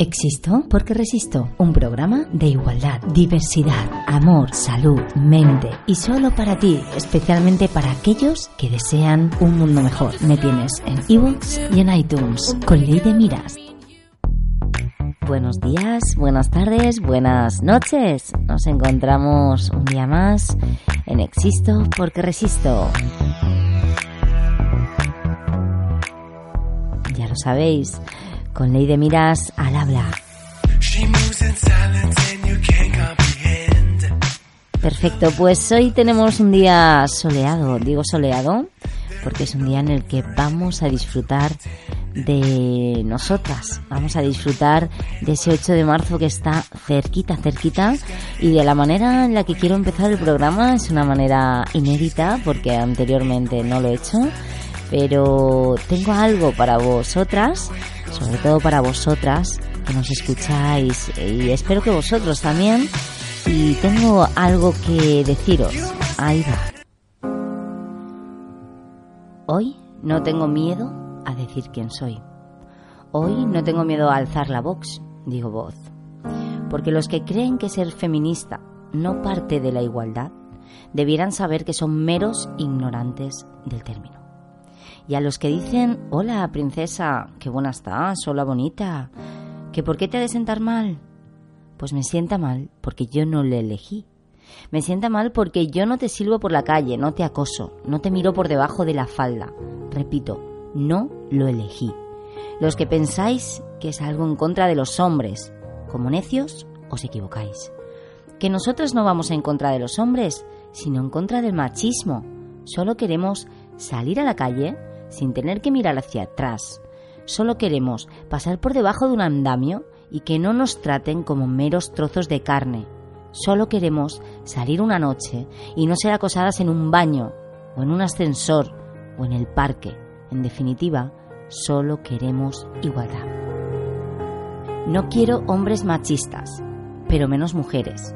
Existo porque resisto. Un programa de igualdad, diversidad, amor, salud, mente y solo para ti, especialmente para aquellos que desean un mundo mejor. Me tienes en iVoox y en iTunes con Ley de Miras. Buenos días, buenas tardes, buenas noches. Nos encontramos un día más en Existo porque resisto. Ya lo sabéis con Ley de Miras al habla. Perfecto, pues hoy tenemos un día soleado, digo soleado, porque es un día en el que vamos a disfrutar de nosotras, vamos a disfrutar de ese 8 de marzo que está cerquita, cerquita, y de la manera en la que quiero empezar el programa es una manera inédita, porque anteriormente no lo he hecho, pero tengo algo para vosotras sobre todo para vosotras que nos escucháis y espero que vosotros también. Y tengo algo que deciros. Ahí va. Hoy no tengo miedo a decir quién soy. Hoy no tengo miedo a alzar la voz, digo voz. Porque los que creen que ser feminista no parte de la igualdad, debieran saber que son meros ignorantes del término. Y a los que dicen, hola princesa, qué buena estás, hola bonita, que por qué te ha de sentar mal, pues me sienta mal porque yo no le elegí. Me sienta mal porque yo no te silbo por la calle, no te acoso, no te miro por debajo de la falda. Repito, no lo elegí. Los que pensáis que es algo en contra de los hombres, como necios, os equivocáis. Que nosotros no vamos en contra de los hombres, sino en contra del machismo. Solo queremos salir a la calle, sin tener que mirar hacia atrás. Solo queremos pasar por debajo de un andamio y que no nos traten como meros trozos de carne. Solo queremos salir una noche y no ser acosadas en un baño o en un ascensor o en el parque. En definitiva, solo queremos igualdad. No quiero hombres machistas, pero menos mujeres.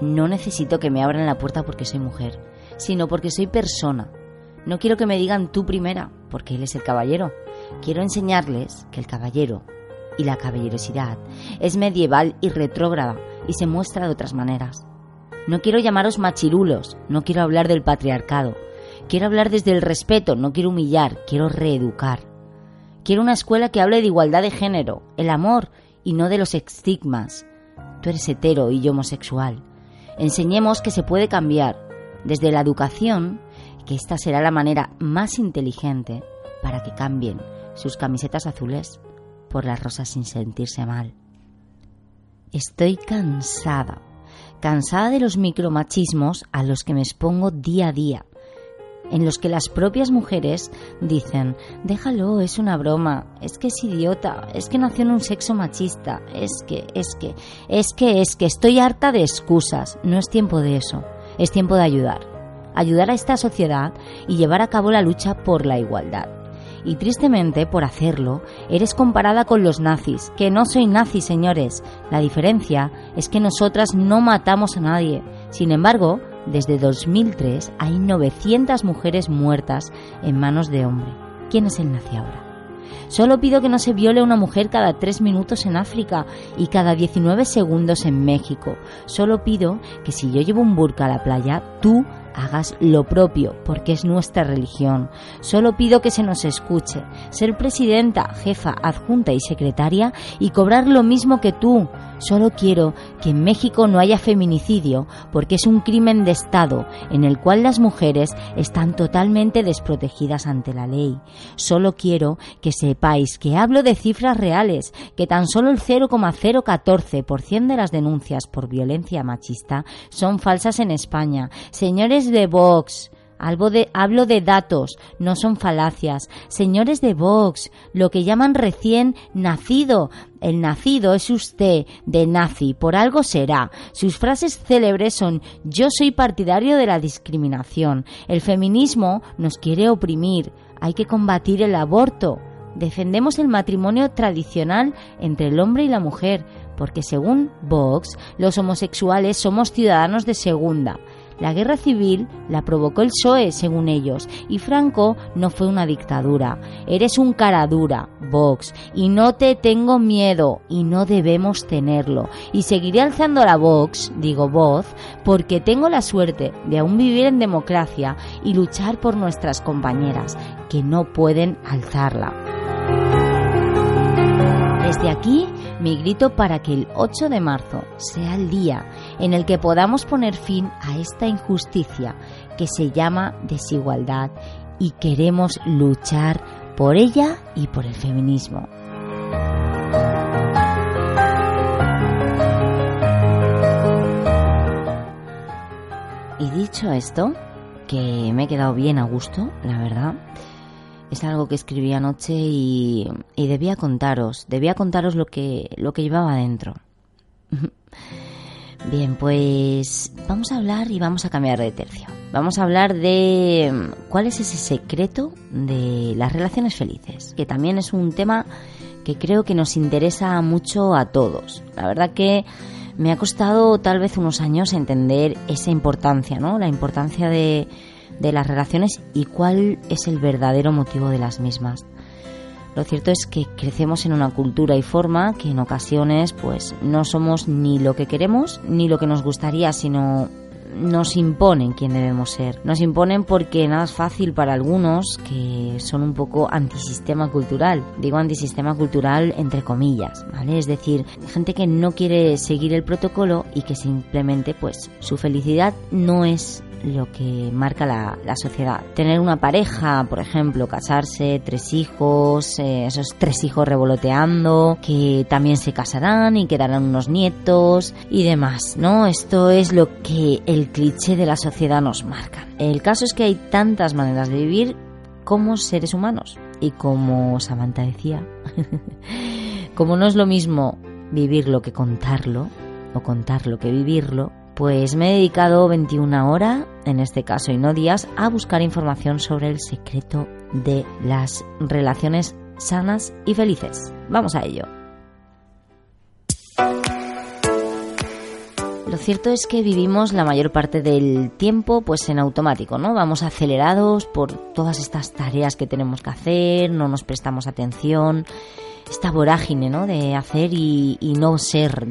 No necesito que me abran la puerta porque soy mujer, sino porque soy persona no quiero que me digan tú primera, porque él es el caballero. Quiero enseñarles que el caballero y la caballerosidad es medieval y retrógrada y se muestra de otras maneras. No quiero llamaros machirulos, no quiero hablar del patriarcado. Quiero hablar desde el respeto, no quiero humillar, quiero reeducar. Quiero una escuela que hable de igualdad de género, el amor y no de los estigmas. Tú eres hetero y yo homosexual. Enseñemos que se puede cambiar. Desde la educación que esta será la manera más inteligente para que cambien sus camisetas azules por las rosas sin sentirse mal. Estoy cansada, cansada de los micromachismos a los que me expongo día a día, en los que las propias mujeres dicen, déjalo, es una broma, es que es idiota, es que nació en un sexo machista, es que, es que, es que, es que estoy harta de excusas, no es tiempo de eso, es tiempo de ayudar ayudar a esta sociedad y llevar a cabo la lucha por la igualdad. Y tristemente, por hacerlo, eres comparada con los nazis, que no soy nazi, señores. La diferencia es que nosotras no matamos a nadie. Sin embargo, desde 2003 hay 900 mujeres muertas en manos de hombre. ¿Quién es el nazi ahora? Solo pido que no se viole una mujer cada tres minutos en África y cada 19 segundos en México. Solo pido que si yo llevo un burka a la playa, tú hagas lo propio, porque es nuestra religión. Solo pido que se nos escuche, ser presidenta, jefa, adjunta y secretaria y cobrar lo mismo que tú. Solo quiero que en México no haya feminicidio, porque es un crimen de Estado en el cual las mujeres están totalmente desprotegidas ante la ley. Solo quiero que sepáis que hablo de cifras reales, que tan solo el 0,014% de las denuncias por violencia machista son falsas en España. Señores de Vox, Hablo de, hablo de datos, no son falacias. Señores de Vox, lo que llaman recién nacido. El nacido es usted, de nazi, por algo será. Sus frases célebres son yo soy partidario de la discriminación. El feminismo nos quiere oprimir. Hay que combatir el aborto. Defendemos el matrimonio tradicional entre el hombre y la mujer, porque según Vox, los homosexuales somos ciudadanos de segunda. La guerra civil la provocó el PSOE, según ellos, y Franco no fue una dictadura. Eres un cara dura, Vox, y no te tengo miedo, y no debemos tenerlo. Y seguiré alzando la Vox, digo voz, porque tengo la suerte de aún vivir en democracia y luchar por nuestras compañeras, que no pueden alzarla. Desde aquí, mi grito para que el 8 de marzo sea el día en el que podamos poner fin a esta injusticia que se llama desigualdad y queremos luchar por ella y por el feminismo. Y dicho esto, que me he quedado bien a gusto, la verdad, es algo que escribí anoche y, y debía contaros, debía contaros lo que, lo que llevaba dentro. Bien, pues vamos a hablar y vamos a cambiar de tercio. Vamos a hablar de mm, cuál es ese secreto de las relaciones felices, que también es un tema que creo que nos interesa mucho a todos. La verdad que me ha costado tal vez unos años entender esa importancia, ¿no? La importancia de, de las relaciones y cuál es el verdadero motivo de las mismas. Lo cierto es que crecemos en una cultura y forma que en ocasiones pues no somos ni lo que queremos ni lo que nos gustaría, sino nos imponen quién debemos ser. Nos imponen porque nada es fácil para algunos que son un poco antisistema cultural. Digo antisistema cultural entre comillas, ¿vale? Es decir, gente que no quiere seguir el protocolo y que simplemente pues su felicidad no es lo que marca la, sociedad. Tener una pareja, por ejemplo, casarse, tres hijos, eh, esos tres hijos revoloteando, que también se casarán y quedarán unos nietos y demás, ¿no? Esto es lo que el cliché de la sociedad nos marca. El caso es que hay tantas maneras de vivir como seres humanos. Y como Samantha decía, como no es lo mismo vivirlo que contarlo, o contarlo que vivirlo, pues me he dedicado 21 horas, en este caso y no días, a buscar información sobre el secreto de las relaciones sanas y felices. Vamos a ello. Lo cierto es que vivimos la mayor parte del tiempo pues en automático, ¿no? Vamos acelerados por todas estas tareas que tenemos que hacer, no nos prestamos atención, esta vorágine, ¿no? De hacer y, y no ser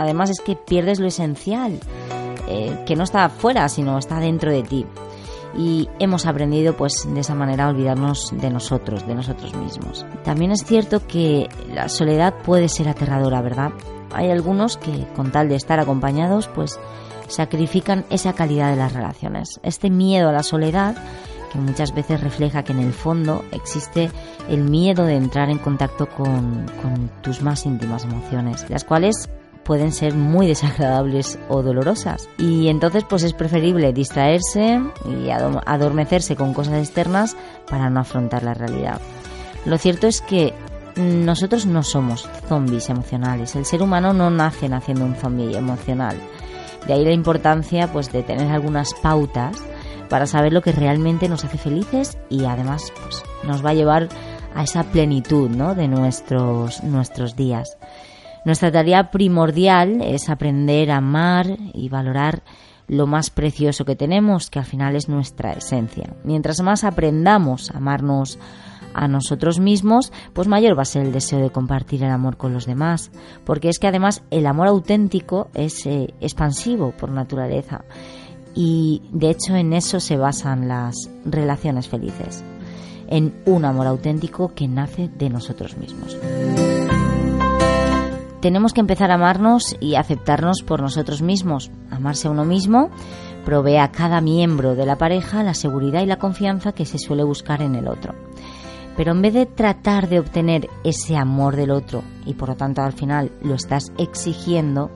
además es que pierdes lo esencial, eh, que no está fuera, sino está dentro de ti. Y hemos aprendido pues de esa manera a olvidarnos de nosotros, de nosotros mismos. También es cierto que la soledad puede ser aterradora, ¿verdad? Hay algunos que con tal de estar acompañados pues sacrifican esa calidad de las relaciones. Este miedo a la soledad que muchas veces refleja que en el fondo existe el miedo de entrar en contacto con, con tus más íntimas emociones, las cuales pueden ser muy desagradables o dolorosas. Y entonces pues es preferible distraerse y adormecerse con cosas externas para no afrontar la realidad. Lo cierto es que nosotros no somos zombies emocionales. El ser humano no nace naciendo un zombie emocional. De ahí la importancia pues de tener algunas pautas para saber lo que realmente nos hace felices y además pues, nos va a llevar a esa plenitud ¿no? de nuestros, nuestros días. Nuestra tarea primordial es aprender a amar y valorar lo más precioso que tenemos, que al final es nuestra esencia. Mientras más aprendamos a amarnos a nosotros mismos, pues mayor va a ser el deseo de compartir el amor con los demás, porque es que además el amor auténtico es eh, expansivo por naturaleza. Y de hecho en eso se basan las relaciones felices, en un amor auténtico que nace de nosotros mismos tenemos que empezar a amarnos y aceptarnos por nosotros mismos. Amarse a uno mismo provee a cada miembro de la pareja la seguridad y la confianza que se suele buscar en el otro. Pero en vez de tratar de obtener ese amor del otro y por lo tanto al final lo estás exigiendo,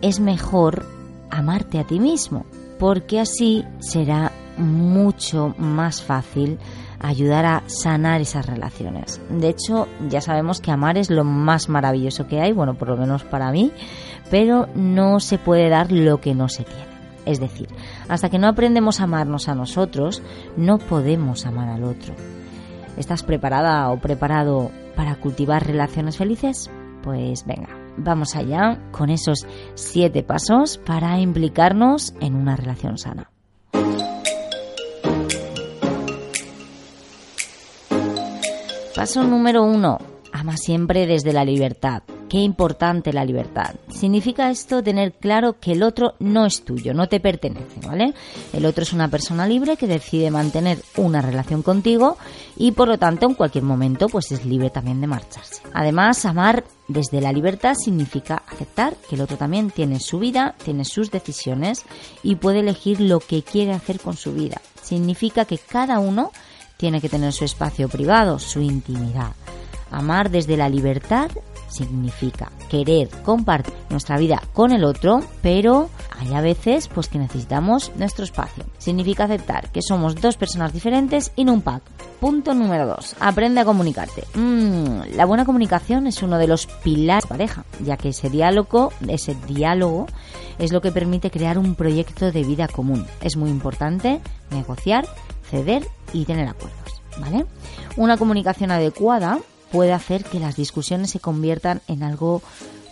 es mejor amarte a ti mismo, porque así será mucho más fácil ayudar a sanar esas relaciones. De hecho, ya sabemos que amar es lo más maravilloso que hay, bueno, por lo menos para mí, pero no se puede dar lo que no se tiene. Es decir, hasta que no aprendemos a amarnos a nosotros, no podemos amar al otro. ¿Estás preparada o preparado para cultivar relaciones felices? Pues venga, vamos allá con esos siete pasos para implicarnos en una relación sana. Paso número uno. Ama siempre desde la libertad. Qué importante la libertad. Significa esto tener claro que el otro no es tuyo, no te pertenece, ¿vale? El otro es una persona libre que decide mantener una relación contigo y por lo tanto en cualquier momento pues es libre también de marcharse. Además, amar desde la libertad significa aceptar que el otro también tiene su vida, tiene sus decisiones y puede elegir lo que quiere hacer con su vida. Significa que cada uno tiene que tener su espacio privado, su intimidad. Amar desde la libertad significa querer compartir nuestra vida con el otro, pero hay a veces pues que necesitamos nuestro espacio. Significa aceptar que somos dos personas diferentes y un pack. Punto número dos. Aprende a comunicarte. Mm, la buena comunicación es uno de los pilares de pareja, ya que ese diálogo, ese diálogo es lo que permite crear un proyecto de vida común. Es muy importante negociar, ceder y tener acuerdos, ¿vale? Una comunicación adecuada puede hacer que las discusiones se conviertan en algo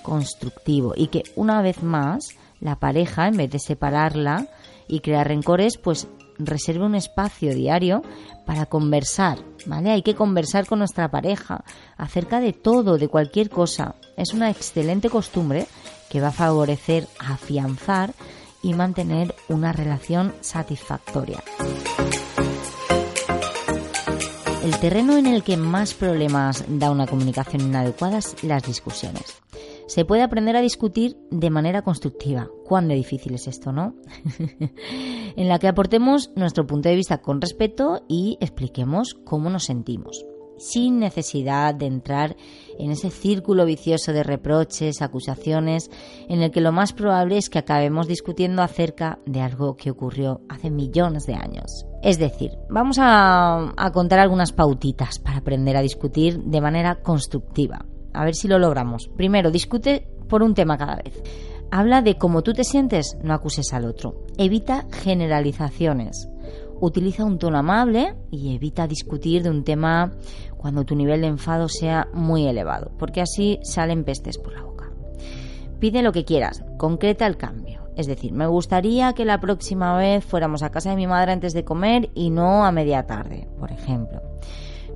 constructivo y que una vez más la pareja, en vez de separarla y crear rencores, pues reserve un espacio diario para conversar, ¿vale? Hay que conversar con nuestra pareja acerca de todo, de cualquier cosa. Es una excelente costumbre que va a favorecer afianzar y mantener una relación satisfactoria. El terreno en el que más problemas da una comunicación inadecuada es las discusiones. Se puede aprender a discutir de manera constructiva. Cuán difícil es esto, ¿no? en la que aportemos nuestro punto de vista con respeto y expliquemos cómo nos sentimos sin necesidad de entrar en ese círculo vicioso de reproches, acusaciones, en el que lo más probable es que acabemos discutiendo acerca de algo que ocurrió hace millones de años. Es decir, vamos a, contar algunas pautitas para aprender a discutir de manera constructiva. A ver si lo logramos. Primero, discute por un tema cada vez. Habla de cómo tú te sientes, no acuses al otro. Evita generalizaciones utiliza un tono amable y evita discutir de un tema cuando tu nivel de enfado sea muy elevado, porque así salen pestes por la boca. Pide lo que quieras, concreta el cambio. Es decir, me gustaría que la próxima vez fuéramos a casa de mi madre antes de comer y no a media tarde, por ejemplo.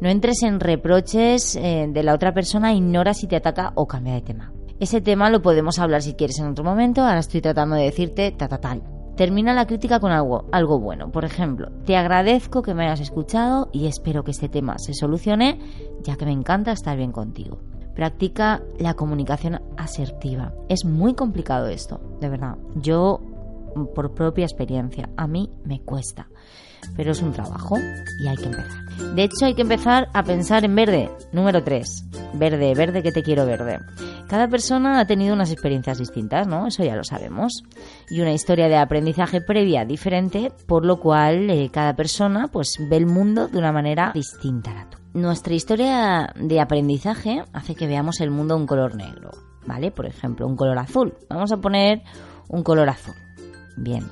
No entres en reproches eh, de la otra persona, ignora si te ataca o cambia de tema. Ese tema lo podemos hablar si quieres en otro momento, ahora estoy tratando de decirte ta, ta tal. Termina la crítica con algo, algo bueno. Por ejemplo, te agradezco que me hayas escuchado y espero que este tema se solucione, ya que me encanta estar bien contigo. Practica la comunicación asertiva. Es muy complicado esto, de verdad. Yo, por propia experiencia, a mí me cuesta. Pero es un trabajo y hay que empezar. De hecho, hay que empezar a pensar en verde. Número 3. Verde, verde que te quiero verde. Cada persona ha tenido unas experiencias distintas, ¿no? Eso ya lo sabemos. Y una historia de aprendizaje previa diferente, por lo cual eh, cada persona pues ve el mundo de una manera distinta a la tuya. Nuestra historia de aprendizaje hace que veamos el mundo un color negro, ¿vale? Por ejemplo, un color azul. Vamos a poner un color azul. Bien.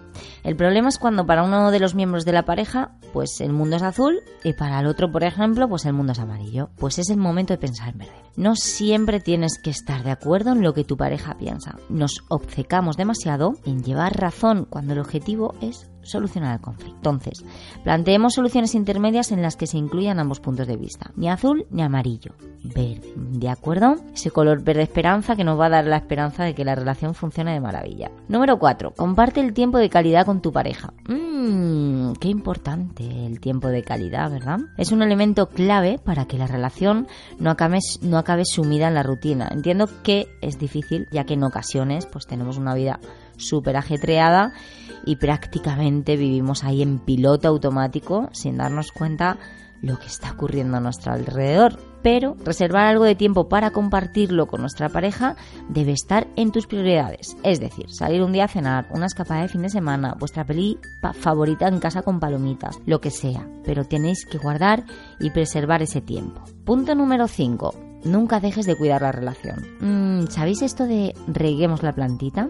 El problema es cuando para uno de los miembros de la pareja, pues el mundo es azul y para el otro, por ejemplo, pues el mundo es amarillo. Pues es el momento de pensar en verde. No siempre tienes que estar de acuerdo en lo que tu pareja piensa. Nos obcecamos demasiado en llevar razón cuando el objetivo es solucionar el conflicto. Entonces, planteemos soluciones intermedias en las que se incluyan ambos puntos de vista, ni azul ni amarillo, verde, ¿de acuerdo? Ese color verde esperanza que nos va a dar la esperanza de que la relación funcione de maravilla. Número 4. Comparte el tiempo de calidad con tu pareja. Mmm, qué importante el tiempo de calidad, ¿verdad? Es un elemento clave para que la relación no acabe, no acabe sumida en la rutina. Entiendo que es difícil, ya que en ocasiones pues tenemos una vida súper ajetreada y prácticamente vivimos ahí en piloto automático sin darnos cuenta lo que está ocurriendo a nuestro alrededor. Pero reservar algo de tiempo para compartirlo con nuestra pareja debe estar en tus prioridades. Es decir, salir un día a cenar, una escapada de fin de semana, vuestra peli favorita en casa con palomitas, lo que sea. Pero tenéis que guardar y preservar ese tiempo. Punto número 5 nunca dejes de cuidar la relación. Mm, ¿Sabéis esto de reguemos la plantita?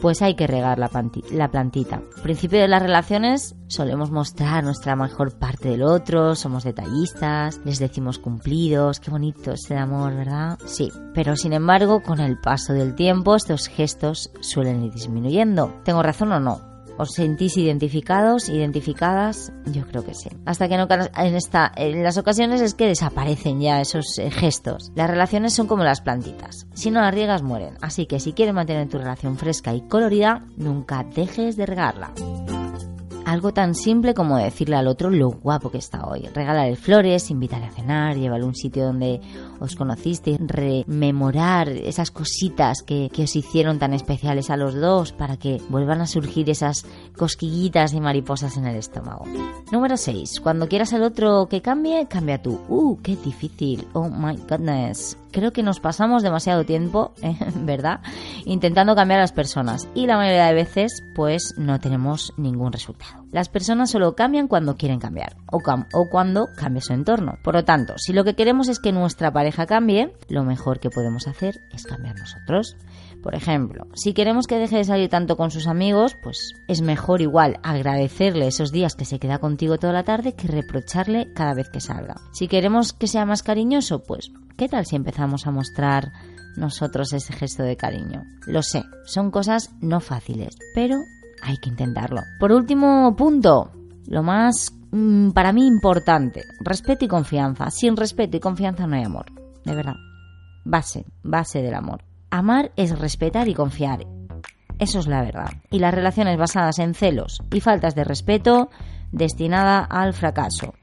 Pues hay que regar la, la plantita. Al principio de las relaciones solemos mostrar nuestra mejor parte del otro, somos detallistas, les decimos cumplidos, qué bonito ese amor, ¿verdad? Sí, pero sin embargo, con el paso del tiempo estos gestos suelen ir disminuyendo. ¿Tengo razón o no? ¿Os sentís identificados, identificadas? Yo creo que sí. Hasta que no en esta en las ocasiones es que desaparecen ya esos eh, gestos. Las relaciones son como las plantitas. Si no las riegas mueren. Así que si quieres mantener tu relación fresca y colorida, nunca dejes de regarla. Algo tan simple como decirle al otro lo guapo que está hoy. Regalarle flores, invitarle a cenar, llevarle a un sitio donde os conocisteis, rememorar esas cositas que, que os hicieron tan especiales a los dos para que vuelvan a surgir esas cosquillitas y mariposas en el estómago. Número 6. Cuando quieras al otro que cambie, cambia tú. Uh, qué difícil. Oh my goodness creo que nos pasamos demasiado tiempo, ¿verdad?, intentando cambiar a las personas y la mayoría de veces pues no tenemos ningún resultado. Las personas solo cambian cuando quieren cambiar o, o cuando cambia su entorno. Por lo tanto, si lo que queremos es que nuestra pareja cambie, lo mejor que podemos hacer es cambiar nosotros. Por ejemplo, si queremos que deje de salir tanto con sus amigos, pues es mejor igual agradecerle esos días que se queda contigo toda la tarde que reprocharle cada vez que salga. Si queremos que sea más cariñoso, pues ¿qué tal si empezamos a mostrar nosotros ese gesto de cariño? Lo sé, son cosas no fáciles, pero hay que intentarlo. Por último punto, lo más mm, para mí importante, respeto y confianza. Sin respeto y confianza no hay amor, de verdad. Base, base del amor. Amar es respetar y confiar. Eso es la verdad. Y las relaciones basadas en celos y faltas de respeto, destinada al fracaso.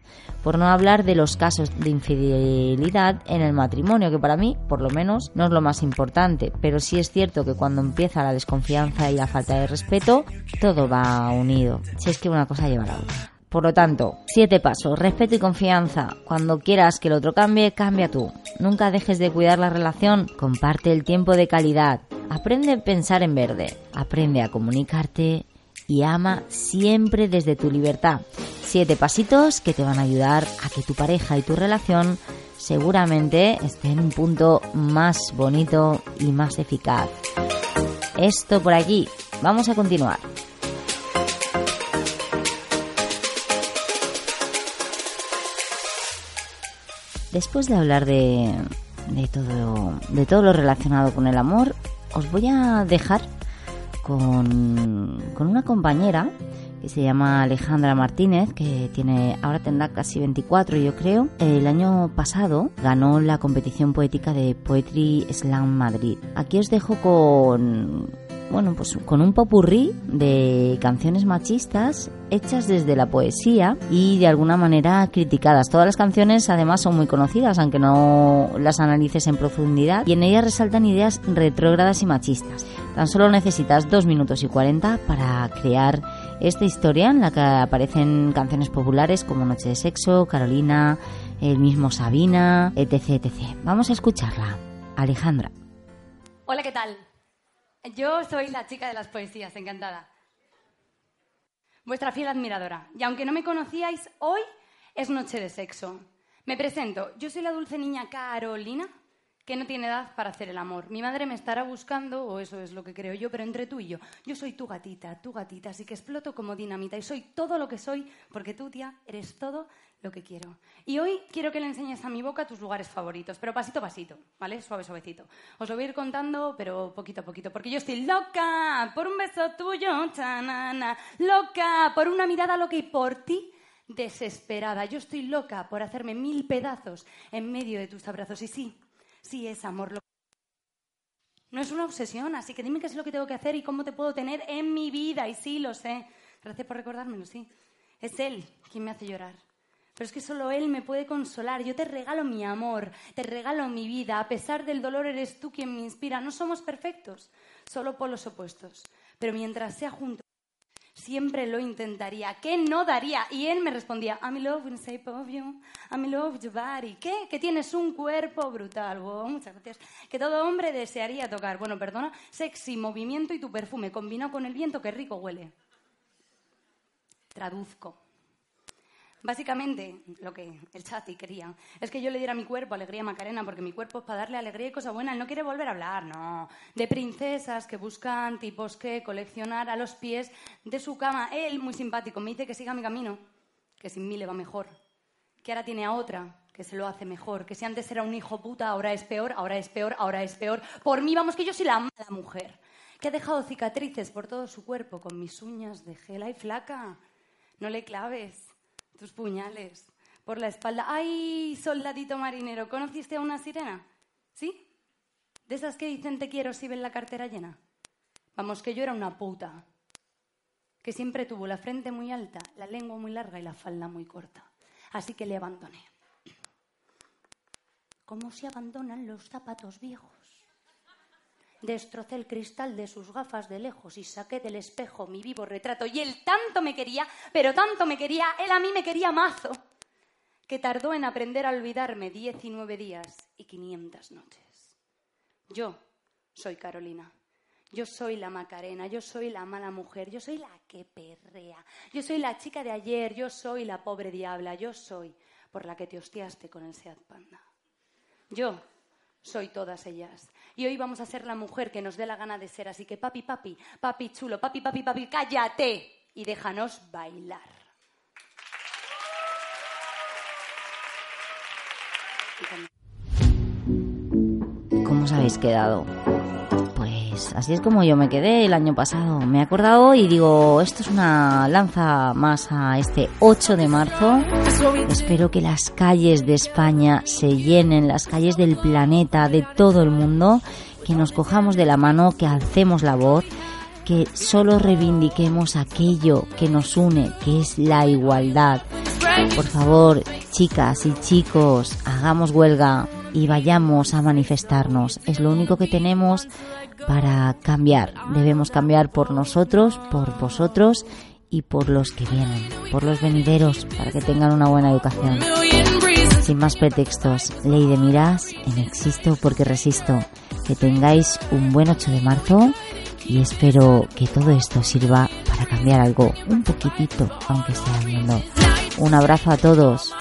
Por no hablar de los casos de infidelidad en el matrimonio, que para mí, por lo menos, no es lo más importante. Pero sí es cierto que cuando empieza la desconfianza y la falta de respeto, todo va unido. Si es que una cosa lleva a la otra. Por lo tanto, siete pasos, respeto y confianza. Cuando quieras que el otro cambie, cambia tú. Nunca dejes de cuidar la relación, comparte el tiempo de calidad. Aprende a pensar en verde, aprende a comunicarte y ama siempre desde tu libertad. Siete pasitos que te van a ayudar a que tu pareja y tu relación seguramente estén en un punto más bonito y más eficaz. Esto por aquí. Vamos a continuar. Después de hablar de, de, todo, de todo lo relacionado con el amor, os voy a dejar con, con una compañera que se llama Alejandra Martínez, que tiene ahora tendrá casi 24 yo creo. El año pasado ganó la competición poética de Poetry Slam Madrid. Aquí os dejo con bueno, pues con un popurrí de canciones machistas hechas desde la poesía y de alguna manera criticadas. Todas las canciones además son muy conocidas, aunque no las analices en profundidad, y en ellas resaltan ideas retrógradas y machistas. Tan solo necesitas 2 minutos y 40 para crear esta historia en la que aparecen canciones populares como Noche de Sexo, Carolina, el mismo Sabina, etc. etc. Vamos a escucharla. Alejandra. Hola, ¿qué tal? Yo soy la chica de las poesías, encantada. Vuestra fiel admiradora. Y aunque no me conocíais, hoy es noche de sexo. Me presento. Yo soy la dulce niña Carolina, que no tiene edad para hacer el amor. Mi madre me estará buscando, o eso es lo que creo yo, pero entre tú y yo. Yo soy tu gatita, tu gatita, así que exploto como dinamita y soy todo lo que soy, porque tú, tía, eres todo lo que quiero. Y hoy quiero que le enseñes a mi boca tus lugares favoritos, pero pasito a pasito, ¿vale? Suave, suavecito. Os lo voy a ir contando, pero poquito a poquito, porque yo estoy loca por un beso tuyo, chanana, loca por una mirada loca y por ti desesperada. Yo estoy loca por hacerme mil pedazos en medio de tus abrazos. Y sí, sí es amor. No es una obsesión, así que dime qué es lo que tengo que hacer y cómo te puedo tener en mi vida. Y sí, lo sé. Gracias por recordármelo, sí. Es él quien me hace llorar. Pero es que solo Él me puede consolar. Yo te regalo mi amor, te regalo mi vida. A pesar del dolor, eres tú quien me inspira. No somos perfectos, solo polos opuestos. Pero mientras sea junto, Siempre lo intentaría. ¿Qué no daría? Y él me respondía, I'm in love with the shape of you. I'm in love with your body. ¿Qué? Que tienes un cuerpo brutal. Wow, muchas gracias. Que todo hombre desearía tocar. Bueno, perdona. Sexy, movimiento y tu perfume. Combinado con el viento, qué rico huele. Traduzco. Básicamente, lo que el chati quería es que yo le diera a mi cuerpo alegría Macarena, porque mi cuerpo es para darle alegría y cosas buenas. No quiere volver a hablar, no. De princesas que buscan tipos que coleccionar a los pies de su cama. Él, muy simpático, me dice que siga mi camino, que sin mí le va mejor. Que ahora tiene a otra que se lo hace mejor. Que si antes era un hijo puta, ahora es peor, ahora es peor, ahora es peor. Por mí, vamos, que yo soy la mala mujer. Que ha dejado cicatrices por todo su cuerpo con mis uñas de gela y flaca. No le claves tus puñales por la espalda. ¡Ay, soldadito marinero! ¿Conociste a una sirena? ¿Sí? ¿De esas que dicen te quiero si ven la cartera llena? Vamos, que yo era una puta. Que siempre tuvo la frente muy alta, la lengua muy larga y la falda muy corta. Así que le abandoné. ¿Cómo se abandonan los zapatos viejos? Destrocé el cristal de sus gafas de lejos y saqué del espejo mi vivo retrato. Y él tanto me quería, pero tanto me quería, él a mí me quería mazo, que tardó en aprender a olvidarme 19 días y 500 noches. Yo soy Carolina. Yo soy la Macarena, yo soy la mala mujer, yo soy la que perrea, yo soy la chica de ayer, yo soy la pobre diabla, yo soy por la que te hostiaste con el Seat Panda. Yo soy todas ellas. Y hoy vamos a ser la mujer que nos dé la gana de ser. Así que papi, papi, papi chulo, papi, papi, papi, cállate y déjanos bailar. ¿Cómo os habéis quedado? Pues así es como yo me quedé el año pasado. Me he acordado y digo, esto es una lanza más a este 8 de marzo. Espero que las calles de España se llenen, las calles del planeta, de todo el mundo, que nos cojamos de la mano, que alcemos la voz, que solo reivindiquemos aquello que nos une, que es la igualdad. Por favor, chicas y chicos, hagamos huelga y vayamos a manifestarnos. Es lo único que tenemos para cambiar. Debemos cambiar por nosotros, por vosotros y por los que vienen, por los venideros, para que tengan una buena educación. Sin más pretextos, ley de miras, en existo porque resisto. Que tengáis un buen 8 de marzo y espero que todo esto sirva para cambiar algo, un poquitito, aunque sea el mundo. Un abrazo a todos.